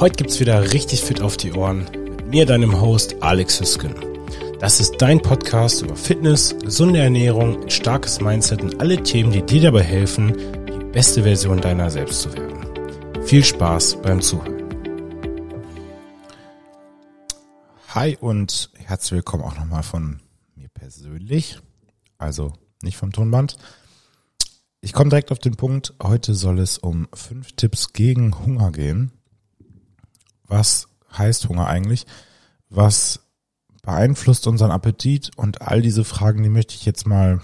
Heute gibt's wieder richtig fit auf die Ohren mit mir, deinem Host Alex Hüsken. Das ist dein Podcast über Fitness, gesunde Ernährung, ein starkes Mindset und alle Themen, die dir dabei helfen, die beste Version deiner selbst zu werden. Viel Spaß beim Zuhören. Hi und herzlich willkommen auch nochmal von mir persönlich, also nicht vom Tonband. Ich komme direkt auf den Punkt. Heute soll es um fünf Tipps gegen Hunger gehen. Was heißt Hunger eigentlich? Was beeinflusst unseren Appetit? Und all diese Fragen, die möchte ich jetzt mal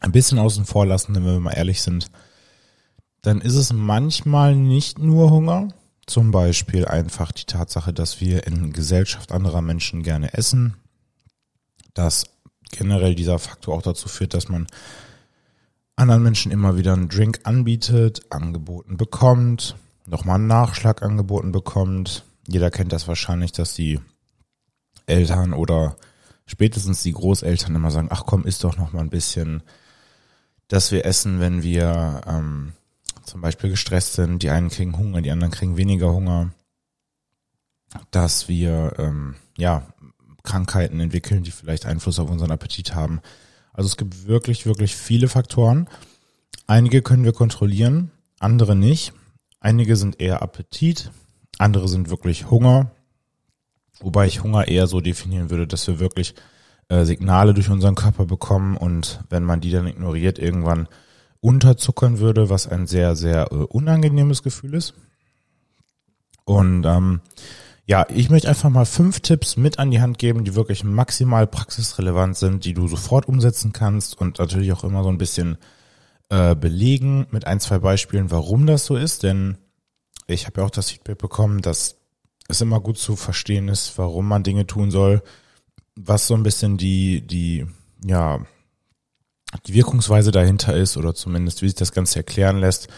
ein bisschen außen vor lassen, wenn wir mal ehrlich sind. Dann ist es manchmal nicht nur Hunger, zum Beispiel einfach die Tatsache, dass wir in Gesellschaft anderer Menschen gerne essen, dass generell dieser Faktor auch dazu führt, dass man anderen Menschen immer wieder einen Drink anbietet, angeboten bekommt, nochmal einen Nachschlag angeboten bekommt. Jeder kennt das wahrscheinlich, dass die Eltern oder spätestens die Großeltern immer sagen, ach komm, isst doch noch mal ein bisschen, dass wir essen, wenn wir ähm, zum Beispiel gestresst sind. Die einen kriegen Hunger, die anderen kriegen weniger Hunger. Dass wir ähm, ja Krankheiten entwickeln, die vielleicht Einfluss auf unseren Appetit haben. Also es gibt wirklich, wirklich viele Faktoren. Einige können wir kontrollieren, andere nicht. Einige sind eher Appetit, andere sind wirklich Hunger. Wobei ich Hunger eher so definieren würde, dass wir wirklich äh, Signale durch unseren Körper bekommen und wenn man die dann ignoriert, irgendwann unterzuckern würde, was ein sehr, sehr äh, unangenehmes Gefühl ist. Und ähm, ja, ich möchte einfach mal fünf Tipps mit an die Hand geben, die wirklich maximal praxisrelevant sind, die du sofort umsetzen kannst und natürlich auch immer so ein bisschen äh, belegen mit ein, zwei Beispielen, warum das so ist. Denn ich habe ja auch das Feedback bekommen, dass es immer gut zu verstehen ist, warum man Dinge tun soll, was so ein bisschen die, die, ja, die Wirkungsweise dahinter ist oder zumindest wie sich das Ganze erklären lässt.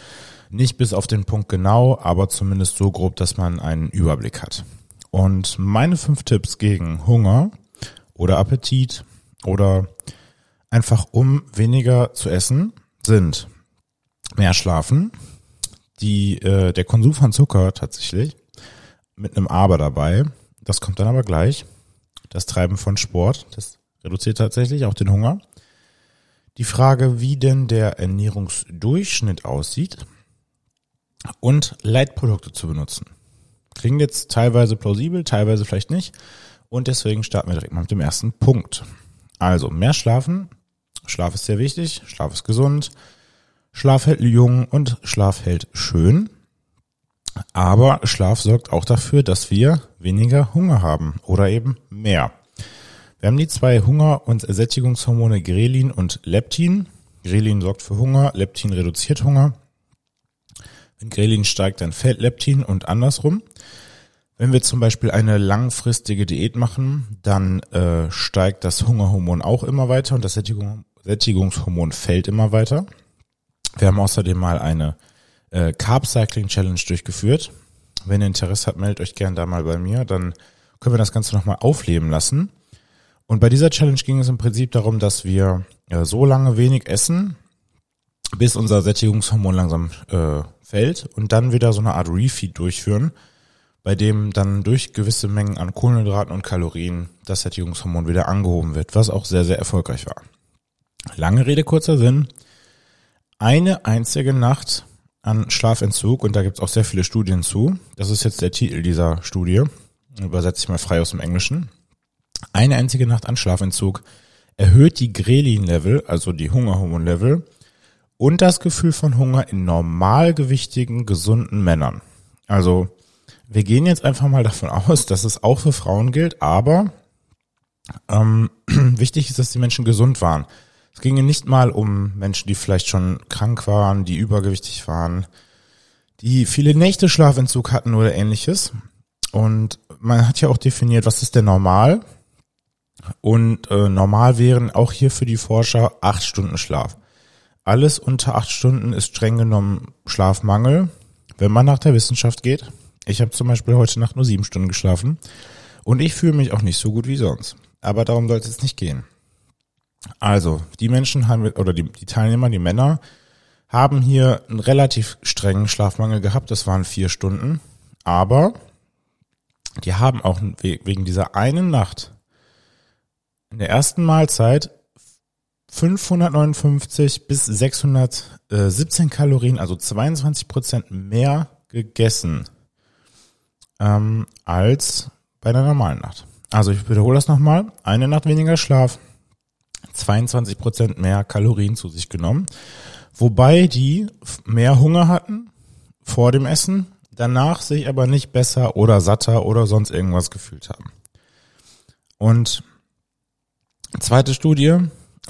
Nicht bis auf den Punkt genau, aber zumindest so grob, dass man einen Überblick hat. Und meine fünf Tipps gegen Hunger oder Appetit oder einfach um weniger zu essen sind mehr schlafen, die äh, der Konsum von Zucker tatsächlich mit einem Aber dabei. Das kommt dann aber gleich. Das Treiben von Sport, das reduziert tatsächlich auch den Hunger. Die Frage, wie denn der Ernährungsdurchschnitt aussieht und Leitprodukte zu benutzen. Klingt jetzt teilweise plausibel, teilweise vielleicht nicht. Und deswegen starten wir direkt mal mit dem ersten Punkt. Also mehr schlafen. Schlaf ist sehr wichtig. Schlaf ist gesund. Schlaf hält jung und Schlaf hält schön. Aber Schlaf sorgt auch dafür, dass wir weniger Hunger haben oder eben mehr. Wir haben die zwei Hunger- und Sättigungshormone Grelin und Leptin. Grelin sorgt für Hunger, Leptin reduziert Hunger. Wenn Grelin steigt, dann fällt Leptin und andersrum. Wenn wir zum Beispiel eine langfristige Diät machen, dann äh, steigt das Hungerhormon auch immer weiter und das Sättigung, Sättigungshormon fällt immer weiter. Wir haben außerdem mal eine äh, Carb Cycling Challenge durchgeführt. Wenn ihr Interesse habt, meldet euch gerne da mal bei mir, dann können wir das Ganze nochmal aufleben lassen. Und bei dieser Challenge ging es im Prinzip darum, dass wir äh, so lange wenig essen, bis unser Sättigungshormon langsam äh, fällt und dann wieder so eine Art Refeed durchführen, bei dem dann durch gewisse Mengen an Kohlenhydraten und Kalorien das Sättigungshormon wieder angehoben wird, was auch sehr, sehr erfolgreich war. Lange Rede, kurzer Sinn. Eine einzige Nacht an Schlafentzug, und da gibt es auch sehr viele Studien zu, das ist jetzt der Titel dieser Studie, übersetze ich mal frei aus dem Englischen. Eine einzige Nacht an Schlafentzug erhöht die Grelin-Level, also die Hungerhormon-Level, und das Gefühl von Hunger in normalgewichtigen, gesunden Männern. Also wir gehen jetzt einfach mal davon aus, dass es auch für Frauen gilt, aber ähm, wichtig ist, dass die Menschen gesund waren. Es ginge nicht mal um Menschen, die vielleicht schon krank waren, die übergewichtig waren, die viele Nächte Schlafentzug hatten oder ähnliches. Und man hat ja auch definiert, was ist denn normal? Und äh, normal wären auch hier für die Forscher acht Stunden Schlaf. Alles unter acht Stunden ist streng genommen Schlafmangel, wenn man nach der Wissenschaft geht. Ich habe zum Beispiel heute Nacht nur sieben Stunden geschlafen und ich fühle mich auch nicht so gut wie sonst. Aber darum soll es nicht gehen. Also, die Menschen haben, oder die, die Teilnehmer, die Männer, haben hier einen relativ strengen Schlafmangel gehabt. Das waren vier Stunden. Aber die haben auch wegen dieser einen Nacht in der ersten Mahlzeit 559 bis 617 Kalorien, also 22 Prozent mehr gegessen ähm, als bei einer normalen Nacht. Also ich wiederhole das nochmal. Eine Nacht weniger Schlaf, 22 Prozent mehr Kalorien zu sich genommen. Wobei die mehr Hunger hatten vor dem Essen, danach sich aber nicht besser oder satter oder sonst irgendwas gefühlt haben. Und zweite Studie,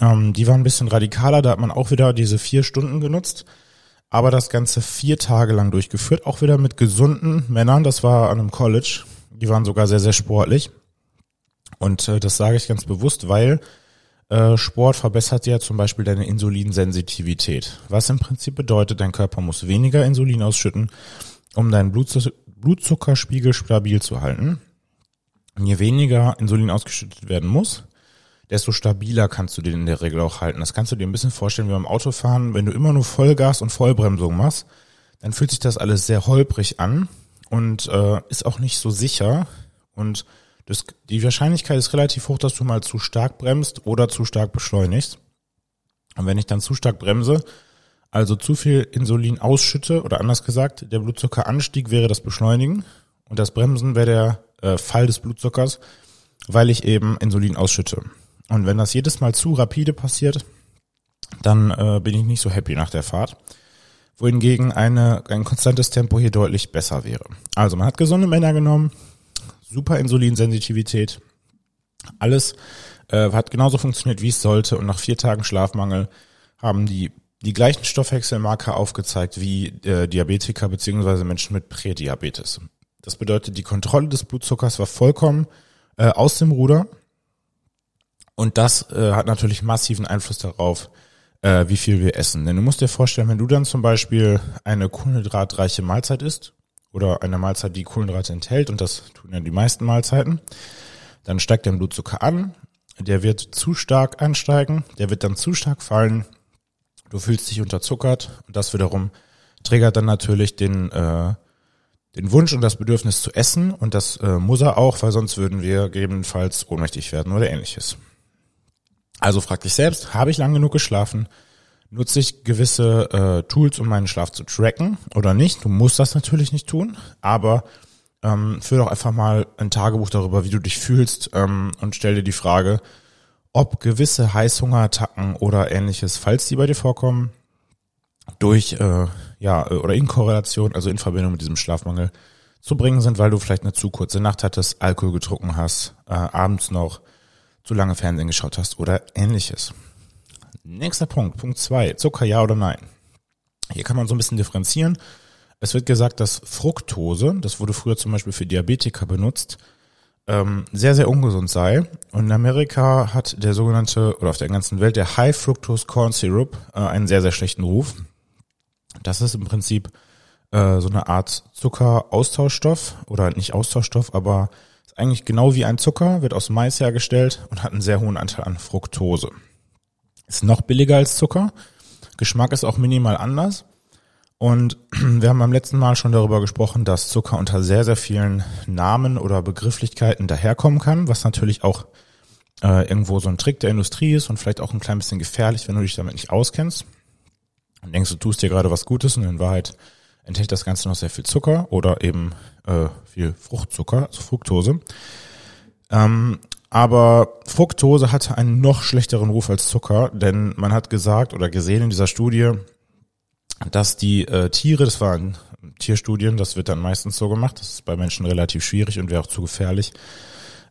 ähm, die war ein bisschen radikaler, da hat man auch wieder diese vier Stunden genutzt, aber das Ganze vier Tage lang durchgeführt, auch wieder mit gesunden Männern, das war an einem College, die waren sogar sehr, sehr sportlich. Und äh, das sage ich ganz bewusst, weil Sport verbessert ja zum Beispiel deine Insulinsensitivität. Was im Prinzip bedeutet, dein Körper muss weniger Insulin ausschütten, um deinen Blutzuckerspiegel stabil zu halten. Und je weniger Insulin ausgeschüttet werden muss, desto stabiler kannst du den in der Regel auch halten. Das kannst du dir ein bisschen vorstellen wie beim Autofahren. Wenn du immer nur Vollgas und Vollbremsung machst, dann fühlt sich das alles sehr holprig an und äh, ist auch nicht so sicher. Und das, die Wahrscheinlichkeit ist relativ hoch, dass du mal zu stark bremst oder zu stark beschleunigst. Und wenn ich dann zu stark bremse, also zu viel Insulin ausschütte, oder anders gesagt, der Blutzuckeranstieg wäre das Beschleunigen und das Bremsen wäre der äh, Fall des Blutzuckers, weil ich eben Insulin ausschütte. Und wenn das jedes Mal zu rapide passiert, dann äh, bin ich nicht so happy nach der Fahrt. Wohingegen eine, ein konstantes Tempo hier deutlich besser wäre. Also man hat gesunde Männer genommen, super Insulinsensitivität, alles äh, hat genauso funktioniert, wie es sollte. Und nach vier Tagen Schlafmangel haben die die gleichen Stoffwechselmarker aufgezeigt wie äh, Diabetiker beziehungsweise Menschen mit Prädiabetes. Das bedeutet, die Kontrolle des Blutzuckers war vollkommen äh, aus dem Ruder und das äh, hat natürlich massiven Einfluss darauf, äh, wie viel wir essen. Denn du musst dir vorstellen, wenn du dann zum Beispiel eine kohlenhydratreiche Mahlzeit isst oder eine Mahlzeit, die Kohlenhydrate enthält, und das tun ja die meisten Mahlzeiten, dann steigt dein Blutzucker an, der wird zu stark ansteigen, der wird dann zu stark fallen, du fühlst dich unterzuckert und das wiederum triggert dann natürlich den äh, den Wunsch und das Bedürfnis zu essen und das äh, muss er auch, weil sonst würden wir gegebenenfalls ohnmächtig werden oder ähnliches. Also frag dich selbst, habe ich lang genug geschlafen? Nutze ich gewisse äh, Tools, um meinen Schlaf zu tracken oder nicht? Du musst das natürlich nicht tun, aber ähm, führ doch einfach mal ein Tagebuch darüber, wie du dich fühlst ähm, und stell dir die Frage, ob gewisse Heißhungerattacken oder ähnliches, falls die bei dir vorkommen, durch äh, ja oder in Korrelation, also in Verbindung mit diesem Schlafmangel zu bringen sind, weil du vielleicht eine zu kurze Nacht hattest, Alkohol getrunken hast, äh, abends noch zu lange Fernsehen geschaut hast oder ähnliches. Nächster Punkt, Punkt zwei, Zucker ja oder nein. Hier kann man so ein bisschen differenzieren. Es wird gesagt, dass Fructose, das wurde früher zum Beispiel für Diabetiker benutzt, ähm, sehr, sehr ungesund sei. Und in Amerika hat der sogenannte, oder auf der ganzen Welt, der High Fructose Corn Syrup äh, einen sehr, sehr schlechten Ruf. Das ist im Prinzip äh, so eine Art Zuckeraustauschstoff oder nicht Austauschstoff, aber eigentlich genau wie ein Zucker, wird aus Mais hergestellt und hat einen sehr hohen Anteil an Fructose. Ist noch billiger als Zucker. Geschmack ist auch minimal anders. Und wir haben beim letzten Mal schon darüber gesprochen, dass Zucker unter sehr, sehr vielen Namen oder Begrifflichkeiten daherkommen kann, was natürlich auch äh, irgendwo so ein Trick der Industrie ist und vielleicht auch ein klein bisschen gefährlich, wenn du dich damit nicht auskennst. Und denkst, du tust dir gerade was Gutes und in Wahrheit enthält das Ganze noch sehr viel Zucker oder eben äh, viel Fruchtzucker, also Fructose. Ähm, aber Fructose hatte einen noch schlechteren Ruf als Zucker, denn man hat gesagt oder gesehen in dieser Studie, dass die äh, Tiere, das waren Tierstudien, das wird dann meistens so gemacht, das ist bei Menschen relativ schwierig und wäre auch zu gefährlich,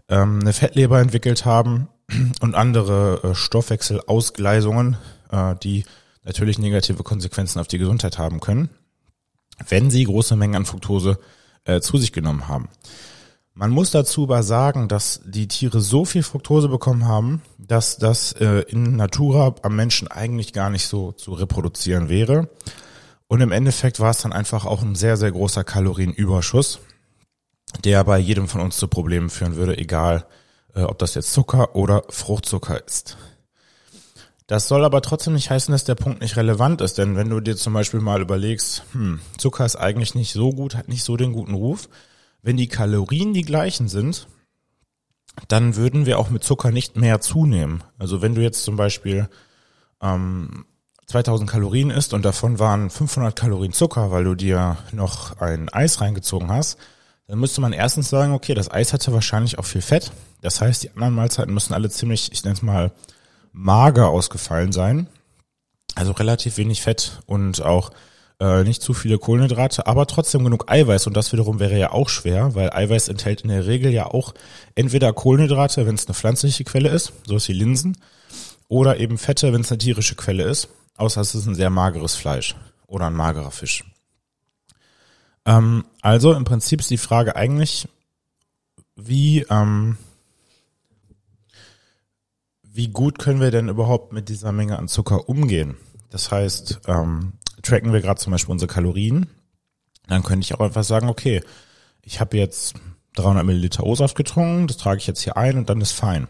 ähm, eine Fettleber entwickelt haben und andere äh, Stoffwechselausgleisungen, äh, die natürlich negative Konsequenzen auf die Gesundheit haben können wenn sie große Mengen an Fructose äh, zu sich genommen haben. Man muss dazu aber sagen, dass die Tiere so viel Fructose bekommen haben, dass das äh, in Natura am Menschen eigentlich gar nicht so zu reproduzieren wäre. Und im Endeffekt war es dann einfach auch ein sehr, sehr großer Kalorienüberschuss, der bei jedem von uns zu Problemen führen würde, egal äh, ob das jetzt Zucker oder Fruchtzucker ist. Das soll aber trotzdem nicht heißen, dass der Punkt nicht relevant ist, denn wenn du dir zum Beispiel mal überlegst, hm, Zucker ist eigentlich nicht so gut, hat nicht so den guten Ruf, wenn die Kalorien die gleichen sind, dann würden wir auch mit Zucker nicht mehr zunehmen. Also wenn du jetzt zum Beispiel ähm, 2000 Kalorien isst und davon waren 500 Kalorien Zucker, weil du dir noch ein Eis reingezogen hast, dann müsste man erstens sagen, okay, das Eis hatte wahrscheinlich auch viel Fett. Das heißt, die anderen Mahlzeiten müssen alle ziemlich, ich nenne es mal, mager ausgefallen sein. Also relativ wenig Fett und auch äh, nicht zu viele Kohlenhydrate, aber trotzdem genug Eiweiß. Und das wiederum wäre ja auch schwer, weil Eiweiß enthält in der Regel ja auch entweder Kohlenhydrate, wenn es eine pflanzliche Quelle ist, so wie Linsen, oder eben Fette, wenn es eine tierische Quelle ist, außer es ist ein sehr mageres Fleisch oder ein magerer Fisch. Ähm, also im Prinzip ist die Frage eigentlich, wie ähm, wie gut können wir denn überhaupt mit dieser Menge an Zucker umgehen? Das heißt, ähm, tracken wir gerade zum Beispiel unsere Kalorien, dann könnte ich auch einfach sagen, okay, ich habe jetzt 300 Milliliter O-Saft getrunken, das trage ich jetzt hier ein und dann ist fein.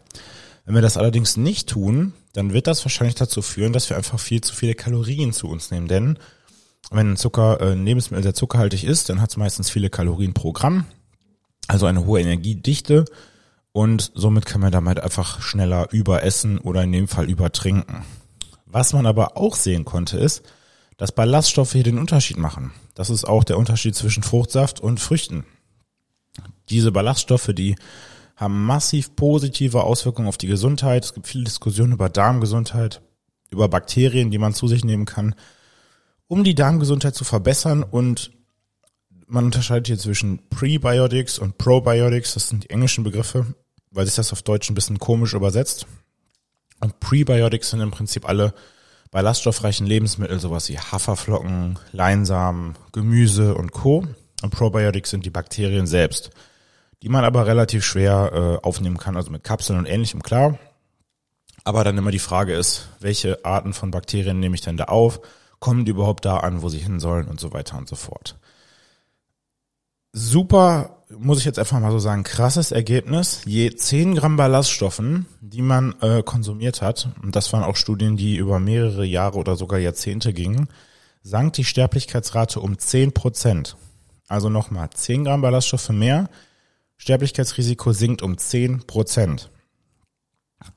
Wenn wir das allerdings nicht tun, dann wird das wahrscheinlich dazu führen, dass wir einfach viel zu viele Kalorien zu uns nehmen. Denn wenn Zucker, äh, ein Lebensmittel sehr zuckerhaltig ist, dann hat es meistens viele Kalorien pro Gramm, also eine hohe Energiedichte und somit kann man damit einfach schneller überessen oder in dem Fall übertrinken. Was man aber auch sehen konnte ist, dass Ballaststoffe hier den Unterschied machen. Das ist auch der Unterschied zwischen Fruchtsaft und Früchten. Diese Ballaststoffe, die haben massiv positive Auswirkungen auf die Gesundheit. Es gibt viele Diskussionen über Darmgesundheit, über Bakterien, die man zu sich nehmen kann, um die Darmgesundheit zu verbessern und man unterscheidet hier zwischen Prebiotics und Probiotics, das sind die englischen Begriffe weil sich das auf Deutsch ein bisschen komisch übersetzt. Und Prebiotics sind im Prinzip alle ballaststoffreichen Lebensmittel, sowas wie Haferflocken, Leinsamen, Gemüse und Co. Und Probiotics sind die Bakterien selbst, die man aber relativ schwer äh, aufnehmen kann, also mit Kapseln und ähnlichem, klar. Aber dann immer die Frage ist, welche Arten von Bakterien nehme ich denn da auf? Kommen die überhaupt da an, wo sie hin sollen und so weiter und so fort super, muss ich jetzt einfach mal so sagen, krasses Ergebnis. Je 10 Gramm Ballaststoffen, die man äh, konsumiert hat, und das waren auch Studien, die über mehrere Jahre oder sogar Jahrzehnte gingen, sank die Sterblichkeitsrate um 10 Prozent. Also nochmal, 10 Gramm Ballaststoffe mehr, Sterblichkeitsrisiko sinkt um 10 Prozent.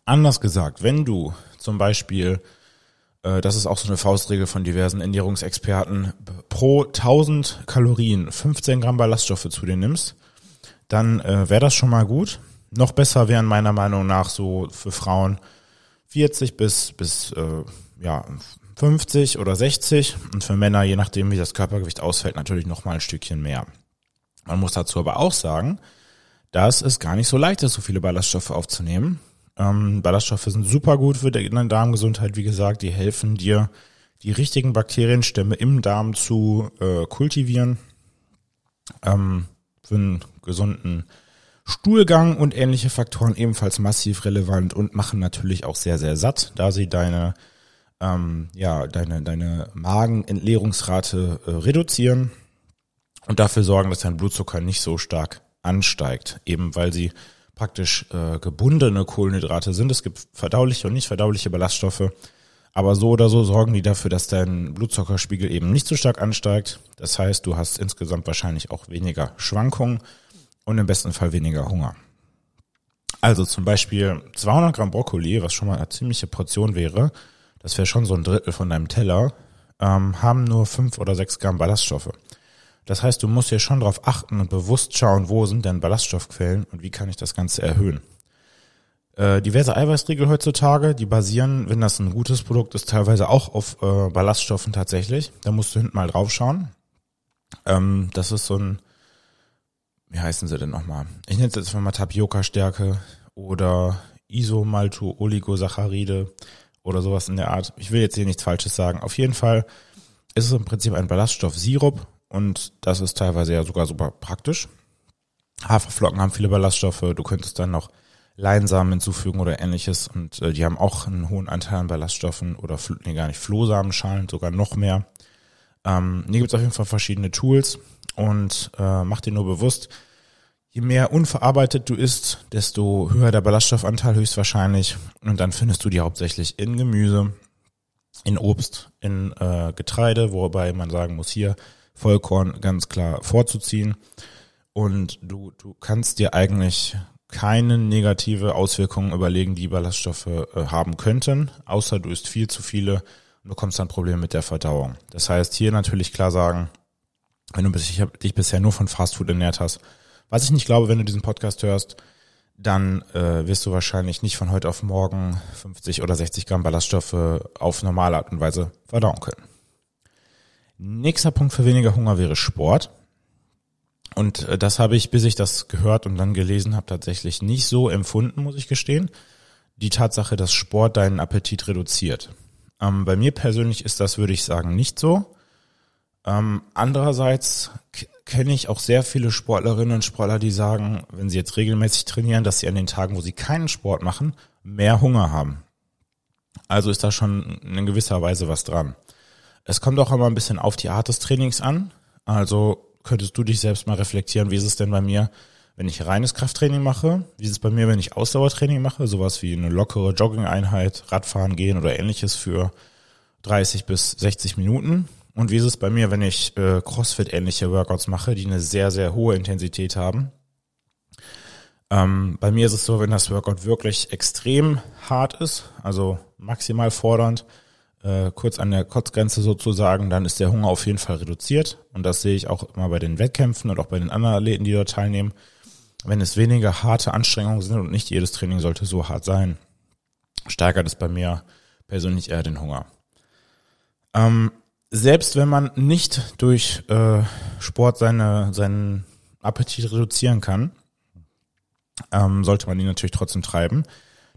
Anders gesagt, wenn du zum Beispiel das ist auch so eine Faustregel von diversen Ernährungsexperten, pro 1000 Kalorien 15 Gramm Ballaststoffe zu dir nimmst, dann äh, wäre das schon mal gut. Noch besser wären meiner Meinung nach so für Frauen 40 bis, bis äh, ja, 50 oder 60 und für Männer, je nachdem wie das Körpergewicht ausfällt, natürlich noch mal ein Stückchen mehr. Man muss dazu aber auch sagen, dass es gar nicht so leicht ist, so viele Ballaststoffe aufzunehmen. Ähm, Ballaststoffe sind super gut für deine Darmgesundheit, wie gesagt, die helfen dir, die richtigen Bakterienstämme im Darm zu äh, kultivieren, ähm, für einen gesunden Stuhlgang und ähnliche Faktoren ebenfalls massiv relevant und machen natürlich auch sehr, sehr satt, da sie deine, ähm, ja, deine, deine Magenentleerungsrate äh, reduzieren und dafür sorgen, dass dein Blutzucker nicht so stark ansteigt, eben weil sie praktisch äh, gebundene Kohlenhydrate sind. Es gibt verdauliche und nicht verdauliche Ballaststoffe. Aber so oder so sorgen die dafür, dass dein Blutzuckerspiegel eben nicht so stark ansteigt. Das heißt, du hast insgesamt wahrscheinlich auch weniger Schwankungen und im besten Fall weniger Hunger. Also zum Beispiel 200 Gramm Brokkoli, was schon mal eine ziemliche Portion wäre, das wäre schon so ein Drittel von deinem Teller, ähm, haben nur fünf oder sechs Gramm Ballaststoffe. Das heißt, du musst hier schon darauf achten und bewusst schauen, wo sind denn Ballaststoffquellen und wie kann ich das Ganze erhöhen. Äh, diverse Eiweißriegel heutzutage, die basieren, wenn das ein gutes Produkt ist, teilweise auch auf äh, Ballaststoffen tatsächlich. Da musst du hinten mal drauf schauen. Ähm, das ist so ein, wie heißen sie denn nochmal? Ich nenne es jetzt mal Tapioca-Stärke oder Isomalto-Oligosaccharide oder sowas in der Art. Ich will jetzt hier nichts Falsches sagen. Auf jeden Fall ist es im Prinzip ein Ballaststoff-Sirup und das ist teilweise ja sogar super praktisch. Haferflocken haben viele Ballaststoffe. Du könntest dann noch Leinsamen hinzufügen oder ähnliches. Und äh, die haben auch einen hohen Anteil an Ballaststoffen oder nee, gar nicht Flohsamenschalen, sogar noch mehr. Ähm, hier gibt es auf jeden Fall verschiedene Tools und äh, mach dir nur bewusst, Je mehr unverarbeitet du isst, desto höher der Ballaststoffanteil höchstwahrscheinlich. Und dann findest du die hauptsächlich in Gemüse, in Obst, in äh, Getreide, wobei man sagen muss, hier Vollkorn ganz klar vorzuziehen. Und du, du kannst dir eigentlich keine negative Auswirkungen überlegen, die Ballaststoffe äh, haben könnten, außer du isst viel zu viele und bekommst dann Probleme mit der Verdauung. Das heißt, hier natürlich klar sagen, wenn du dich bisher nur von Fastfood ernährt hast, was ich nicht glaube, wenn du diesen Podcast hörst, dann äh, wirst du wahrscheinlich nicht von heute auf morgen 50 oder 60 Gramm Ballaststoffe auf normale Art und Weise verdauen können. Nächster Punkt für weniger Hunger wäre Sport. Und äh, das habe ich, bis ich das gehört und dann gelesen habe, tatsächlich nicht so empfunden, muss ich gestehen. Die Tatsache, dass Sport deinen Appetit reduziert. Ähm, bei mir persönlich ist das, würde ich sagen, nicht so. Ähm, andererseits kenne ich auch sehr viele Sportlerinnen und Sportler, die sagen, wenn sie jetzt regelmäßig trainieren, dass sie an den Tagen, wo sie keinen Sport machen, mehr Hunger haben. Also ist da schon in gewisser Weise was dran. Es kommt auch immer ein bisschen auf die Art des Trainings an. Also könntest du dich selbst mal reflektieren, wie ist es denn bei mir, wenn ich reines Krafttraining mache? Wie ist es bei mir, wenn ich Ausdauertraining mache? Sowas wie eine lockere Jogging-Einheit, Radfahren gehen oder ähnliches für 30 bis 60 Minuten. Und wie ist es bei mir, wenn ich äh, CrossFit-ähnliche Workouts mache, die eine sehr, sehr hohe Intensität haben? Ähm, bei mir ist es so, wenn das Workout wirklich extrem hart ist, also maximal fordernd, äh, kurz an der Kotzgrenze sozusagen, dann ist der Hunger auf jeden Fall reduziert. Und das sehe ich auch immer bei den Wettkämpfen und auch bei den anderen Athleten, die dort teilnehmen. Wenn es weniger harte Anstrengungen sind und nicht jedes Training sollte so hart sein, steigert es bei mir persönlich eher den Hunger. Ähm, selbst wenn man nicht durch äh, Sport seine, seinen Appetit reduzieren kann, ähm, sollte man ihn natürlich trotzdem treiben.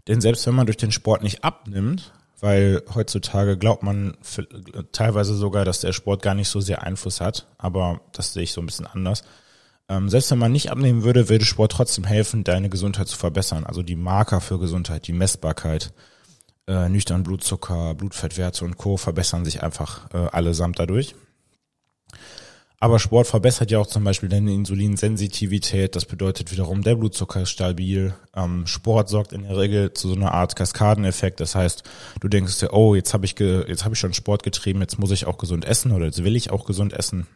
Denn selbst wenn man durch den Sport nicht abnimmt, weil heutzutage glaubt man teilweise sogar, dass der Sport gar nicht so sehr Einfluss hat, aber das sehe ich so ein bisschen anders. Ähm, selbst wenn man nicht abnehmen würde, würde Sport trotzdem helfen, deine Gesundheit zu verbessern. Also die Marker für Gesundheit, die Messbarkeit, äh, nüchtern Blutzucker, Blutfettwerte und Co. verbessern sich einfach äh, allesamt dadurch. Aber Sport verbessert ja auch zum Beispiel deine Insulinsensitivität. Das bedeutet wiederum, der Blutzucker ist stabil. Ähm, Sport sorgt in der Regel zu so einer Art Kaskadeneffekt. Das heißt, du denkst dir, oh, jetzt habe ich jetzt habe ich schon Sport getrieben, jetzt muss ich auch gesund essen oder jetzt will ich auch gesund essen.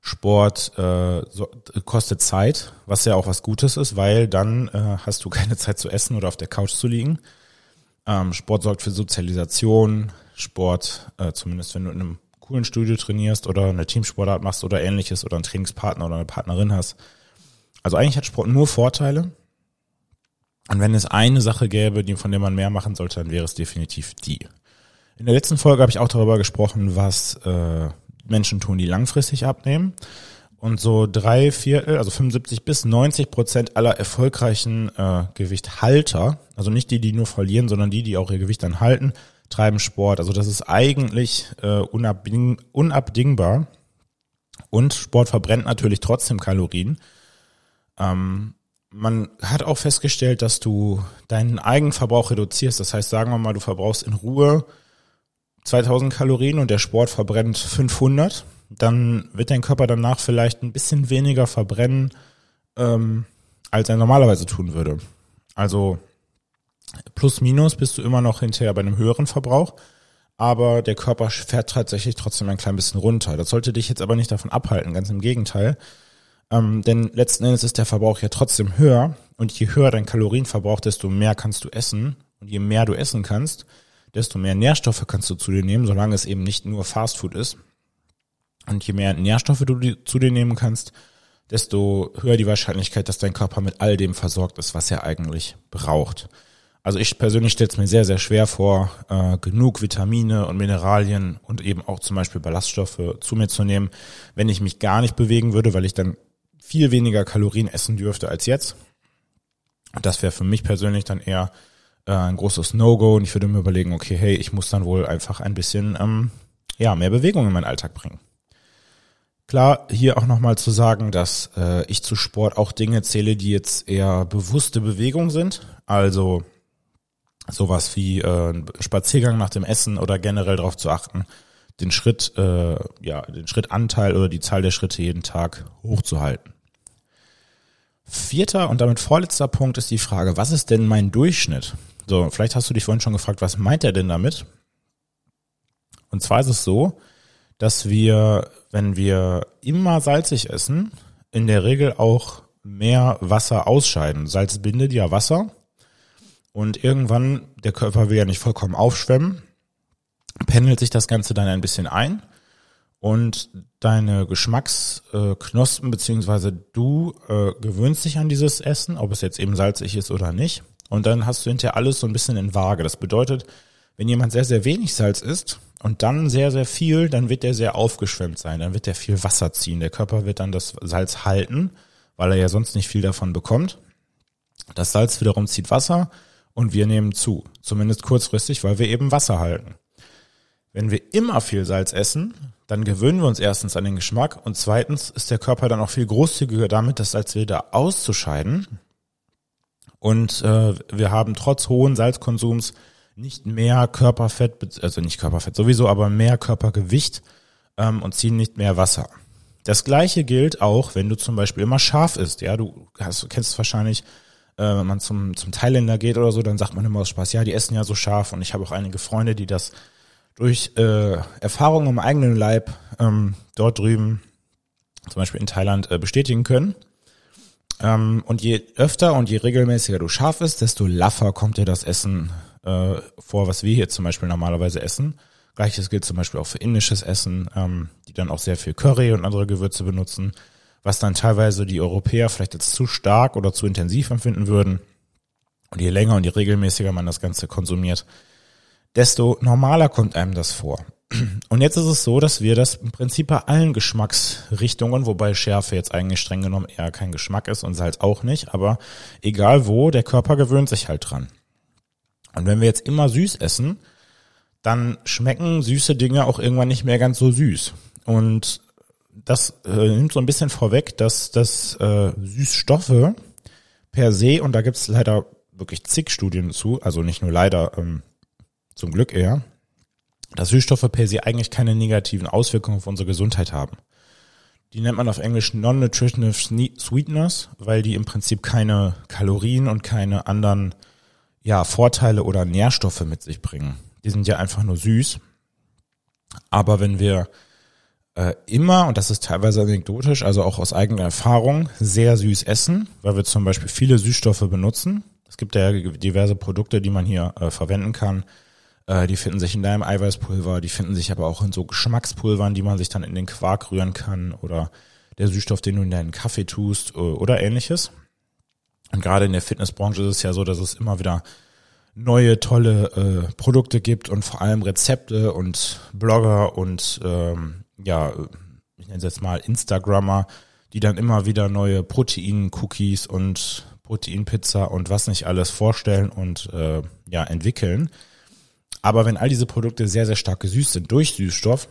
Sport äh, so, kostet Zeit, was ja auch was Gutes ist, weil dann äh, hast du keine Zeit zu essen oder auf der Couch zu liegen. Ähm, Sport sorgt für Sozialisation, Sport, äh, zumindest wenn du in einem coolen Studio trainierst oder eine Teamsportart machst oder ähnliches oder einen Trainingspartner oder eine Partnerin hast. Also eigentlich hat Sport nur Vorteile. Und wenn es eine Sache gäbe, die, von der man mehr machen sollte, dann wäre es definitiv die. In der letzten Folge habe ich auch darüber gesprochen, was äh, Menschen tun, die langfristig abnehmen. Und so drei Viertel, also 75 bis 90 Prozent aller erfolgreichen äh, Gewichthalter, also nicht die, die nur verlieren, sondern die, die auch ihr Gewicht dann halten, treiben Sport. Also das ist eigentlich äh, unabding unabdingbar. Und Sport verbrennt natürlich trotzdem Kalorien. Ähm, man hat auch festgestellt, dass du deinen Eigenverbrauch reduzierst. Das heißt, sagen wir mal, du verbrauchst in Ruhe 2000 Kalorien und der Sport verbrennt 500 dann wird dein Körper danach vielleicht ein bisschen weniger verbrennen, ähm, als er normalerweise tun würde. Also plus minus bist du immer noch hinterher bei einem höheren Verbrauch, aber der Körper fährt tatsächlich trotzdem ein klein bisschen runter. Das sollte dich jetzt aber nicht davon abhalten, ganz im Gegenteil. Ähm, denn letzten Endes ist der Verbrauch ja trotzdem höher und je höher dein Kalorienverbrauch, desto mehr kannst du essen und je mehr du essen kannst, desto mehr Nährstoffe kannst du zu dir nehmen, solange es eben nicht nur Fastfood ist. Und je mehr Nährstoffe du zu dir nehmen kannst, desto höher die Wahrscheinlichkeit, dass dein Körper mit all dem versorgt ist, was er eigentlich braucht. Also ich persönlich stelle es mir sehr, sehr schwer vor, äh, genug Vitamine und Mineralien und eben auch zum Beispiel Ballaststoffe zu mir zu nehmen, wenn ich mich gar nicht bewegen würde, weil ich dann viel weniger Kalorien essen dürfte als jetzt. Und das wäre für mich persönlich dann eher äh, ein großes No-Go und ich würde mir überlegen, okay, hey, ich muss dann wohl einfach ein bisschen ähm, ja mehr Bewegung in meinen Alltag bringen. Klar, hier auch nochmal zu sagen, dass äh, ich zu Sport auch Dinge zähle, die jetzt eher bewusste Bewegung sind. Also sowas wie äh, Spaziergang nach dem Essen oder generell darauf zu achten, den Schritt, äh, ja, den Schrittanteil oder die Zahl der Schritte jeden Tag hochzuhalten. Vierter und damit vorletzter Punkt ist die Frage, was ist denn mein Durchschnitt? So, vielleicht hast du dich vorhin schon gefragt, was meint er denn damit? Und zwar ist es so, dass wir, wenn wir immer salzig essen, in der Regel auch mehr Wasser ausscheiden. Salz bindet ja Wasser und irgendwann, der Körper will ja nicht vollkommen aufschwemmen, pendelt sich das Ganze dann ein bisschen ein und deine Geschmacksknospen beziehungsweise du äh, gewöhnst dich an dieses Essen, ob es jetzt eben salzig ist oder nicht. Und dann hast du hinterher alles so ein bisschen in Waage. Das bedeutet, wenn jemand sehr, sehr wenig Salz isst und dann sehr, sehr viel, dann wird der sehr aufgeschwemmt sein. Dann wird der viel Wasser ziehen. Der Körper wird dann das Salz halten, weil er ja sonst nicht viel davon bekommt. Das Salz wiederum zieht Wasser und wir nehmen zu. Zumindest kurzfristig, weil wir eben Wasser halten. Wenn wir immer viel Salz essen, dann gewöhnen wir uns erstens an den Geschmack und zweitens ist der Körper dann auch viel großzügiger damit, das Salz wieder auszuscheiden. Und äh, wir haben trotz hohen Salzkonsums nicht mehr Körperfett, also nicht Körperfett sowieso, aber mehr Körpergewicht ähm, und ziehen nicht mehr Wasser. Das gleiche gilt auch, wenn du zum Beispiel immer scharf isst. Ja, du, hast, kennst wahrscheinlich, äh, wenn man zum, zum Thailänder geht oder so, dann sagt man immer aus Spaß, ja, die essen ja so scharf. Und ich habe auch einige Freunde, die das durch äh, Erfahrungen im eigenen Leib ähm, dort drüben, zum Beispiel in Thailand, äh, bestätigen können. Ähm, und je öfter und je regelmäßiger du scharf isst, desto laffer kommt dir das Essen äh, vor, was wir hier zum Beispiel normalerweise essen. Gleiches gilt zum Beispiel auch für indisches Essen, ähm, die dann auch sehr viel Curry und andere Gewürze benutzen, was dann teilweise die Europäer vielleicht als zu stark oder zu intensiv empfinden würden. Und je länger und je regelmäßiger man das Ganze konsumiert, desto normaler kommt einem das vor. Und jetzt ist es so, dass wir das im Prinzip bei allen Geschmacksrichtungen, wobei Schärfe jetzt eigentlich streng genommen eher kein Geschmack ist und Salz auch nicht, aber egal wo, der Körper gewöhnt sich halt dran. Und wenn wir jetzt immer süß essen, dann schmecken süße Dinge auch irgendwann nicht mehr ganz so süß. Und das äh, nimmt so ein bisschen vorweg, dass, dass äh, Süßstoffe per se, und da gibt es leider wirklich zig Studien zu, also nicht nur leider, ähm, zum Glück eher, dass Süßstoffe per se eigentlich keine negativen Auswirkungen auf unsere Gesundheit haben. Die nennt man auf Englisch Non-Nutritive Sweeteners, weil die im Prinzip keine Kalorien und keine anderen ja, Vorteile oder Nährstoffe mit sich bringen. Die sind ja einfach nur süß. Aber wenn wir äh, immer, und das ist teilweise anekdotisch, also auch aus eigener Erfahrung, sehr süß essen, weil wir zum Beispiel viele Süßstoffe benutzen. Es gibt ja diverse Produkte, die man hier äh, verwenden kann. Äh, die finden sich in deinem Eiweißpulver, die finden sich aber auch in so Geschmackspulvern, die man sich dann in den Quark rühren kann oder der Süßstoff, den du in deinen Kaffee tust äh, oder ähnliches. Und gerade in der Fitnessbranche ist es ja so, dass es immer wieder neue tolle äh, Produkte gibt und vor allem Rezepte und Blogger und ähm, ja, ich nenne es jetzt mal Instagrammer, die dann immer wieder neue Protein-Cookies und Proteinpizza und was nicht alles vorstellen und äh, ja entwickeln. Aber wenn all diese Produkte sehr, sehr stark gesüßt sind durch Süßstoff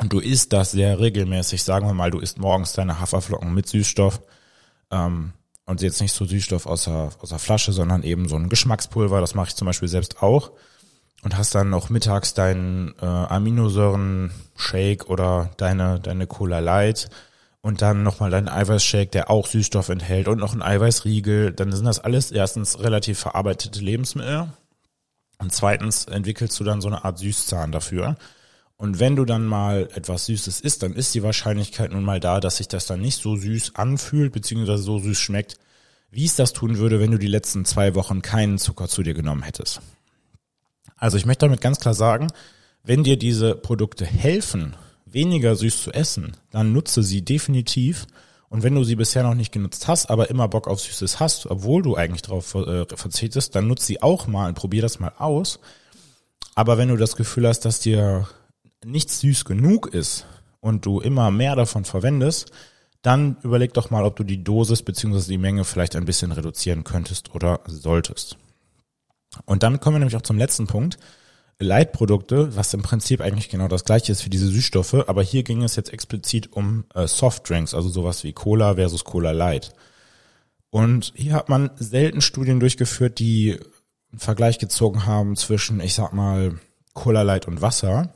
und du isst das sehr regelmäßig, sagen wir mal, du isst morgens deine Haferflocken mit Süßstoff, ähm, und jetzt nicht so Süßstoff aus der, aus der Flasche, sondern eben so ein Geschmackspulver. Das mache ich zum Beispiel selbst auch. Und hast dann noch mittags deinen äh, Aminosäuren-Shake oder deine, deine Cola Light und dann nochmal deinen Eiweißshake, der auch Süßstoff enthält und noch ein Eiweißriegel. Dann sind das alles erstens relativ verarbeitete Lebensmittel. Und zweitens entwickelst du dann so eine Art Süßzahn dafür. Und wenn du dann mal etwas Süßes isst, dann ist die Wahrscheinlichkeit nun mal da, dass sich das dann nicht so süß anfühlt, beziehungsweise so süß schmeckt, wie es das tun würde, wenn du die letzten zwei Wochen keinen Zucker zu dir genommen hättest. Also ich möchte damit ganz klar sagen, wenn dir diese Produkte helfen, weniger süß zu essen, dann nutze sie definitiv. Und wenn du sie bisher noch nicht genutzt hast, aber immer Bock auf Süßes hast, obwohl du eigentlich darauf äh, verzichtest, dann nutze sie auch mal und probier das mal aus. Aber wenn du das Gefühl hast, dass dir nicht süß genug ist und du immer mehr davon verwendest, dann überleg doch mal, ob du die Dosis bzw. die Menge vielleicht ein bisschen reduzieren könntest oder solltest. Und dann kommen wir nämlich auch zum letzten Punkt. Leitprodukte, was im Prinzip eigentlich genau das gleiche ist für diese Süßstoffe, aber hier ging es jetzt explizit um äh, Softdrinks, also sowas wie Cola versus Cola Light. Und hier hat man selten Studien durchgeführt, die einen Vergleich gezogen haben zwischen, ich sag mal, Cola Light und Wasser.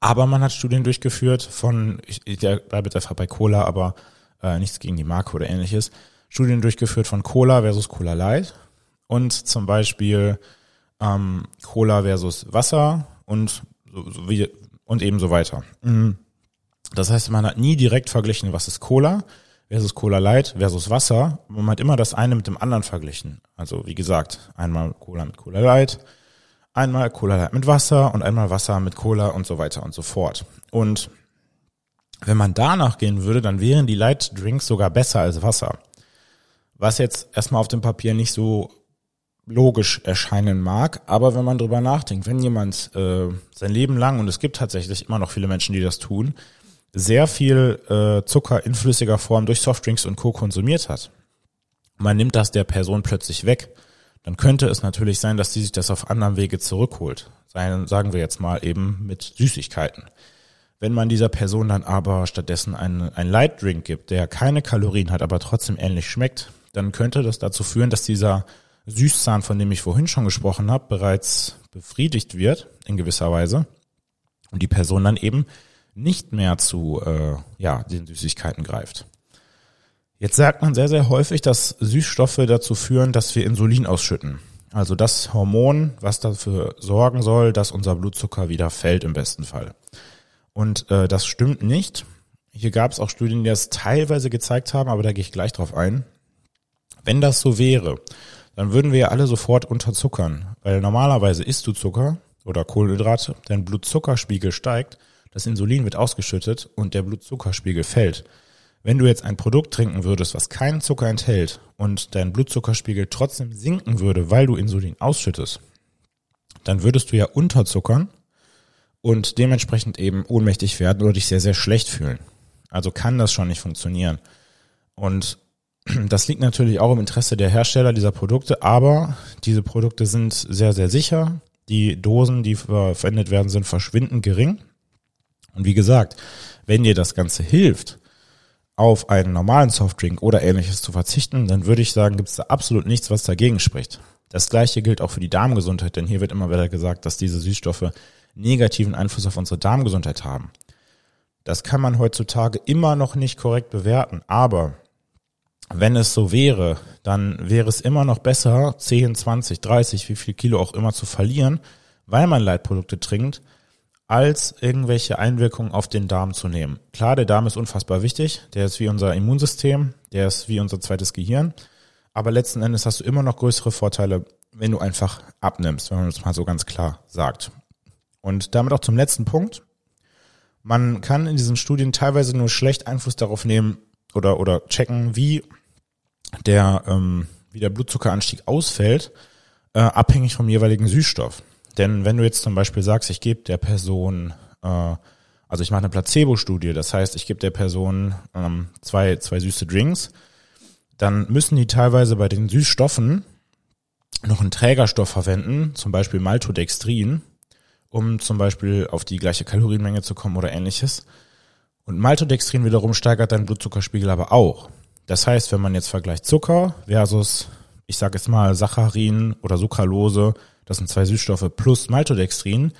Aber man hat Studien durchgeführt von, ich, ich bleibe jetzt einfach bei Cola, aber äh, nichts gegen die Marke oder ähnliches, Studien durchgeführt von Cola versus Cola Light und zum Beispiel ähm, Cola versus Wasser und so, so wie, und ebenso weiter. Mhm. Das heißt, man hat nie direkt verglichen, was ist Cola versus Cola Light versus Wasser. Man hat immer das eine mit dem anderen verglichen. Also wie gesagt, einmal Cola mit Cola Light, einmal Cola Light mit Wasser und einmal Wasser mit Cola und so weiter und so fort. Und wenn man danach gehen würde, dann wären die Light Drinks sogar besser als Wasser. Was jetzt erstmal auf dem Papier nicht so logisch erscheinen mag, aber wenn man drüber nachdenkt, wenn jemand äh, sein Leben lang, und es gibt tatsächlich immer noch viele Menschen, die das tun, sehr viel äh, Zucker in flüssiger Form durch Softdrinks und Co. konsumiert hat, man nimmt das der Person plötzlich weg, dann könnte es natürlich sein, dass die sich das auf anderem Wege zurückholt. Sagen wir jetzt mal eben mit Süßigkeiten. Wenn man dieser Person dann aber stattdessen einen, einen Light gibt, der keine Kalorien hat, aber trotzdem ähnlich schmeckt, dann könnte das dazu führen, dass dieser Süßzahn, von dem ich vorhin schon gesprochen habe, bereits befriedigt wird in gewisser Weise und die Person dann eben nicht mehr zu äh, ja, den Süßigkeiten greift. Jetzt sagt man sehr, sehr häufig, dass Süßstoffe dazu führen, dass wir Insulin ausschütten. Also das Hormon, was dafür sorgen soll, dass unser Blutzucker wieder fällt im besten Fall. Und äh, das stimmt nicht. Hier gab es auch Studien, die das teilweise gezeigt haben, aber da gehe ich gleich drauf ein. Wenn das so wäre, dann würden wir ja alle sofort unterzuckern, weil normalerweise isst du Zucker oder Kohlenhydrate, dein Blutzuckerspiegel steigt, das Insulin wird ausgeschüttet und der Blutzuckerspiegel fällt. Wenn du jetzt ein Produkt trinken würdest, was keinen Zucker enthält und dein Blutzuckerspiegel trotzdem sinken würde, weil du Insulin ausschüttest, dann würdest du ja unterzuckern und dementsprechend eben ohnmächtig werden oder dich sehr, sehr schlecht fühlen. Also kann das schon nicht funktionieren. Und das liegt natürlich auch im Interesse der Hersteller dieser Produkte, aber diese Produkte sind sehr, sehr sicher. Die Dosen, die verwendet werden, sind verschwindend gering. Und wie gesagt, wenn dir das Ganze hilft, auf einen normalen Softdrink oder ähnliches zu verzichten, dann würde ich sagen, gibt es da absolut nichts, was dagegen spricht. Das gleiche gilt auch für die Darmgesundheit, denn hier wird immer wieder gesagt, dass diese Süßstoffe negativen Einfluss auf unsere Darmgesundheit haben. Das kann man heutzutage immer noch nicht korrekt bewerten, aber wenn es so wäre, dann wäre es immer noch besser, 10, 20, 30, wie viel Kilo auch immer zu verlieren, weil man Leitprodukte trinkt, als irgendwelche Einwirkungen auf den Darm zu nehmen. Klar, der Darm ist unfassbar wichtig, der ist wie unser Immunsystem, der ist wie unser zweites Gehirn, aber letzten Endes hast du immer noch größere Vorteile, wenn du einfach abnimmst, wenn man das mal so ganz klar sagt. Und damit auch zum letzten Punkt. Man kann in diesen Studien teilweise nur schlecht Einfluss darauf nehmen oder, oder checken, wie der, ähm, wie der Blutzuckeranstieg ausfällt, äh, abhängig vom jeweiligen Süßstoff. Denn wenn du jetzt zum Beispiel sagst, ich gebe der Person, äh, also ich mache eine Placebo-Studie, das heißt, ich gebe der Person ähm, zwei, zwei süße Drinks, dann müssen die teilweise bei den Süßstoffen noch einen Trägerstoff verwenden, zum Beispiel Maltodextrin, um zum Beispiel auf die gleiche Kalorienmenge zu kommen oder ähnliches. Und Maltodextrin wiederum steigert deinen Blutzuckerspiegel aber auch. Das heißt, wenn man jetzt vergleicht Zucker versus, ich sage jetzt mal Saccharin oder Sucralose, das sind zwei Süßstoffe plus Maltodextrin,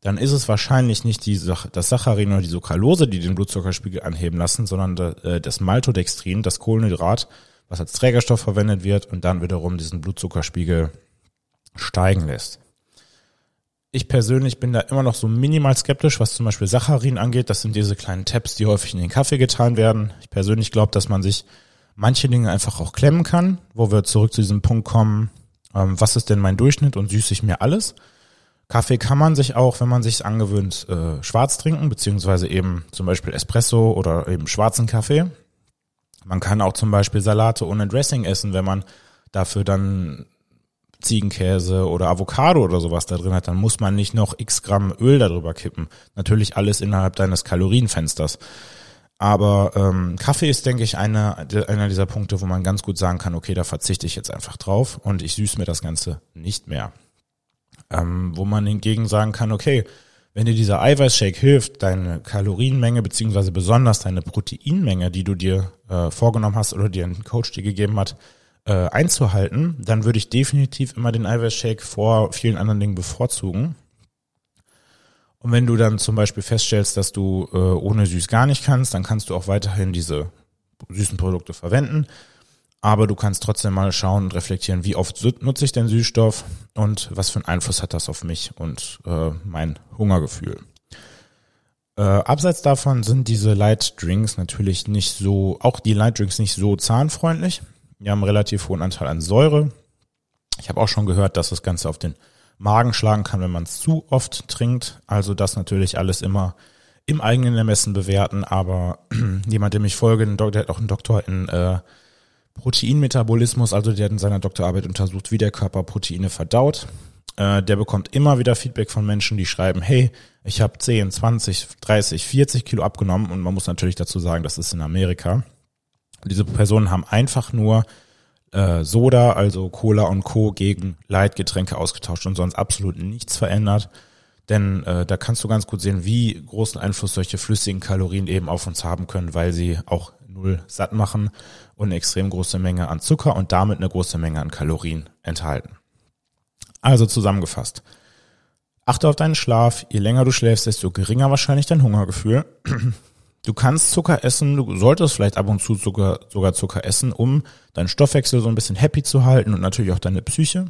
dann ist es wahrscheinlich nicht die, das Saccharin oder die Sucralose, die den Blutzuckerspiegel anheben lassen, sondern äh, das Maltodextrin, das Kohlenhydrat, was als Trägerstoff verwendet wird und dann wiederum diesen Blutzuckerspiegel steigen lässt. Ich persönlich bin da immer noch so minimal skeptisch, was zum Beispiel Saccharin angeht. Das sind diese kleinen Tabs, die häufig in den Kaffee getan werden. Ich persönlich glaube, dass man sich manche Dinge einfach auch klemmen kann, wo wir zurück zu diesem Punkt kommen, ähm, was ist denn mein Durchschnitt und süße ich mir alles? Kaffee kann man sich auch, wenn man sich angewöhnt, äh, schwarz trinken, beziehungsweise eben zum Beispiel Espresso oder eben schwarzen Kaffee. Man kann auch zum Beispiel Salate ohne Dressing essen, wenn man dafür dann Ziegenkäse oder Avocado oder sowas da drin hat, dann muss man nicht noch x Gramm Öl darüber kippen. Natürlich alles innerhalb deines Kalorienfensters. Aber ähm, Kaffee ist, denke ich, einer, einer dieser Punkte, wo man ganz gut sagen kann, okay, da verzichte ich jetzt einfach drauf und ich süße mir das Ganze nicht mehr. Ähm, wo man hingegen sagen kann, okay, wenn dir dieser Eiweißshake hilft, deine Kalorienmenge beziehungsweise besonders deine Proteinmenge, die du dir äh, vorgenommen hast oder dir ein Coach dir gegeben hat, äh, einzuhalten, dann würde ich definitiv immer den Eiweißshake vor vielen anderen Dingen bevorzugen. Und wenn du dann zum Beispiel feststellst, dass du äh, ohne süß gar nicht kannst, dann kannst du auch weiterhin diese süßen Produkte verwenden. aber du kannst trotzdem mal schauen und reflektieren, wie oft nutze ich den Süßstoff und was für einen Einfluss hat das auf mich und äh, mein Hungergefühl. Äh, abseits davon sind diese Light Drinks natürlich nicht so, auch die Light Drinks nicht so zahnfreundlich. Die haben einen relativ hohen Anteil an Säure. Ich habe auch schon gehört, dass das Ganze auf den Magen schlagen kann, wenn man es zu oft trinkt. Also das natürlich alles immer im eigenen Ermessen bewerten. Aber jemand, dem ich folge, der hat auch einen Doktor in äh, Proteinmetabolismus, also der hat in seiner Doktorarbeit untersucht, wie der Körper Proteine verdaut. Äh, der bekommt immer wieder Feedback von Menschen, die schreiben, hey, ich habe 10, 20, 30, 40 Kilo abgenommen und man muss natürlich dazu sagen, das ist in Amerika. Diese Personen haben einfach nur äh, Soda, also Cola und Co. gegen Leitgetränke ausgetauscht und sonst absolut nichts verändert. Denn äh, da kannst du ganz gut sehen, wie großen Einfluss solche flüssigen Kalorien eben auf uns haben können, weil sie auch null satt machen und eine extrem große Menge an Zucker und damit eine große Menge an Kalorien enthalten. Also zusammengefasst. Achte auf deinen Schlaf. Je länger du schläfst, desto geringer wahrscheinlich dein Hungergefühl. Du kannst Zucker essen, du solltest vielleicht ab und zu sogar, sogar Zucker essen, um deinen Stoffwechsel so ein bisschen happy zu halten und natürlich auch deine Psyche.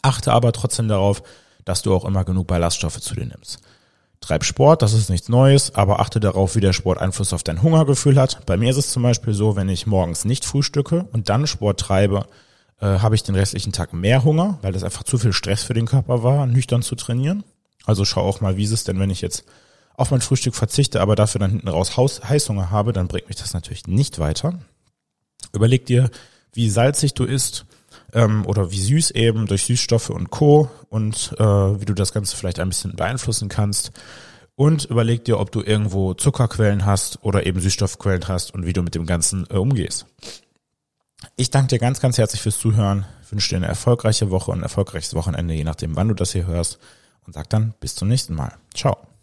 Achte aber trotzdem darauf, dass du auch immer genug Ballaststoffe zu dir nimmst. Treib Sport, das ist nichts Neues, aber achte darauf, wie der Sport Einfluss auf dein Hungergefühl hat. Bei mir ist es zum Beispiel so, wenn ich morgens nicht frühstücke und dann Sport treibe, äh, habe ich den restlichen Tag mehr Hunger, weil das einfach zu viel Stress für den Körper war, nüchtern zu trainieren. Also schau auch mal, wie ist es denn, wenn ich jetzt auf mein Frühstück verzichte, aber dafür dann hinten raus Haus Heißhunger habe, dann bringt mich das natürlich nicht weiter. Überleg dir, wie salzig du isst ähm, oder wie süß eben durch Süßstoffe und Co. und äh, wie du das Ganze vielleicht ein bisschen beeinflussen kannst. Und überleg dir, ob du irgendwo Zuckerquellen hast oder eben Süßstoffquellen hast und wie du mit dem Ganzen äh, umgehst. Ich danke dir ganz, ganz herzlich fürs Zuhören, wünsche dir eine erfolgreiche Woche und ein erfolgreiches Wochenende, je nachdem, wann du das hier hörst und sag dann bis zum nächsten Mal. Ciao.